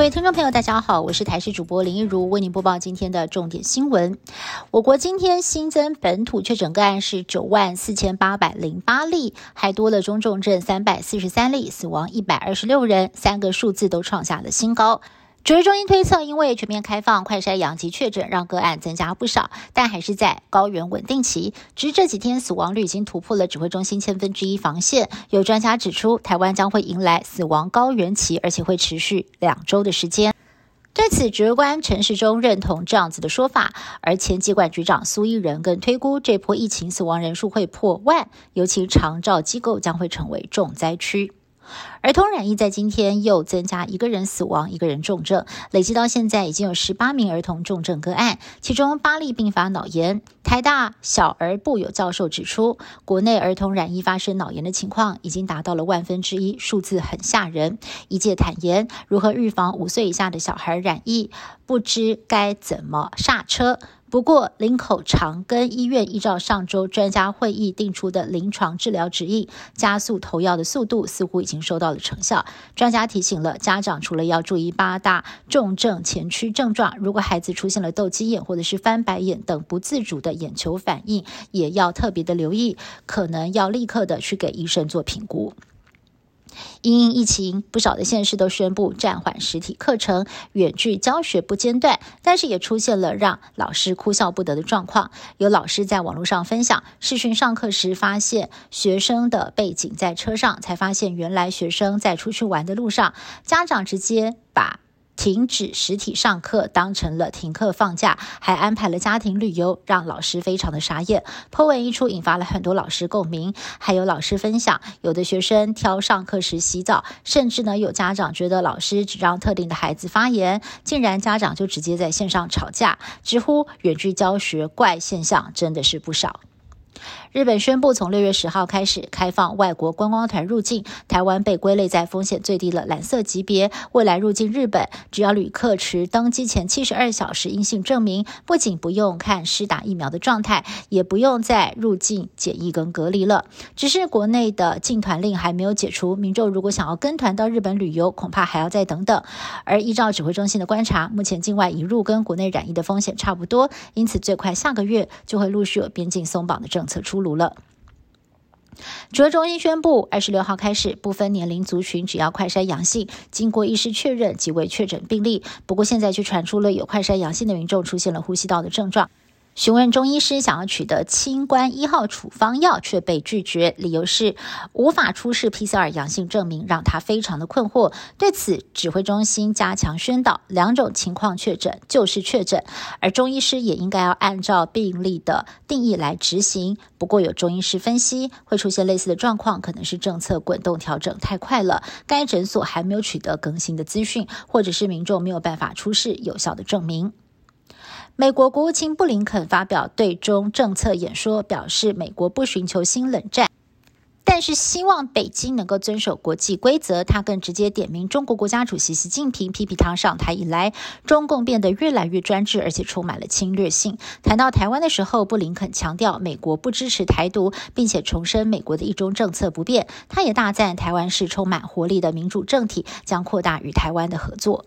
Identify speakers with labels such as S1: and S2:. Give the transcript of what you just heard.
S1: 各位听众朋友，大家好，我是台视主播林一如，为您播报今天的重点新闻。我国今天新增本土确诊个案是九万四千八百零八例，还多了中重症三百四十三例，死亡一百二十六人，三个数字都创下了新高。指挥中心推测，因为全面开放快筛阳及确诊，让个案增加不少，但还是在高原稳定期。只是这几天死亡率已经突破了指挥中心千分之一防线。有专家指出，台湾将会迎来死亡高原期，而且会持续两周的时间。对此，指挥官陈时中认同这样子的说法，而前机管局长苏一仁更推估，这波疫情死亡人数会破万，尤其长照机构将会成为重灾区。儿童染疫在今天又增加一个人死亡，一个人重症，累计到现在已经有十八名儿童重症个案，其中八例并发脑炎。台大小儿部有教授指出，国内儿童染疫发生脑炎的情况已经达到了万分之一，数字很吓人。一界坦言，如何预防五岁以下的小孩染疫，不知该怎么刹车。不过，林口长庚医院依照上周专家会议定出的临床治疗指引，加速投药的速度似乎已经收到了成效。专家提醒了家长，除了要注意八大重症前驱症状，如果孩子出现了斗鸡眼或者是翻白眼等不自主的眼球反应，也要特别的留意，可能要立刻的去给医生做评估。因疫情，不少的县市都宣布暂缓实体课程，远距教学不间断。但是也出现了让老师哭笑不得的状况。有老师在网络上分享，视讯上课时发现学生的背景在车上，才发现原来学生在出去玩的路上，家长直接把。停止实体上课当成了停课放假，还安排了家庭旅游，让老师非常的傻眼。破文一出，引发了很多老师共鸣，还有老师分享，有的学生挑上课时洗澡，甚至呢有家长觉得老师只让特定的孩子发言，竟然家长就直接在线上吵架，直呼远距教学怪现象真的是不少。日本宣布从六月十号开始开放外国观光团入境，台湾被归类在风险最低的蓝色级别。未来入境日本，只要旅客持登机前七十二小时阴性证明，不仅不用看施打疫苗的状态，也不用再入境检疫跟隔离了。只是国内的禁团令还没有解除，民众如果想要跟团到日本旅游，恐怕还要再等等。而依照指挥中心的观察，目前境外引入跟国内染疫的风险差不多，因此最快下个月就会陆续有边境松绑的政策出出炉了。主要中心宣布，二十六号开始，不分年龄族群，只要快筛阳性，经过医师确认即为确诊病例。不过，现在却传出了有快筛阳性的民众出现了呼吸道的症状。询问中医师想要取得清关一号处方药，却被拒绝，理由是无法出示 PCR 阳性证明，让他非常的困惑。对此，指挥中心加强宣导，两种情况确诊就是确诊，而中医师也应该要按照病例的定义来执行。不过，有中医师分析，会出现类似的状况，可能是政策滚动调整太快了，该诊所还没有取得更新的资讯，或者是民众没有办法出示有效的证明。美国国务卿布林肯发表对中政策演说，表示美国不寻求新冷战，但是希望北京能够遵守国际规则。他更直接点名中国国家主席习近平，批评他上台以来，中共变得越来越专制，而且充满了侵略性。谈到台湾的时候，布林肯强调美国不支持台独，并且重申美国的一中政策不变。他也大赞台湾是充满活力的民主政体，将扩大与台湾的合作。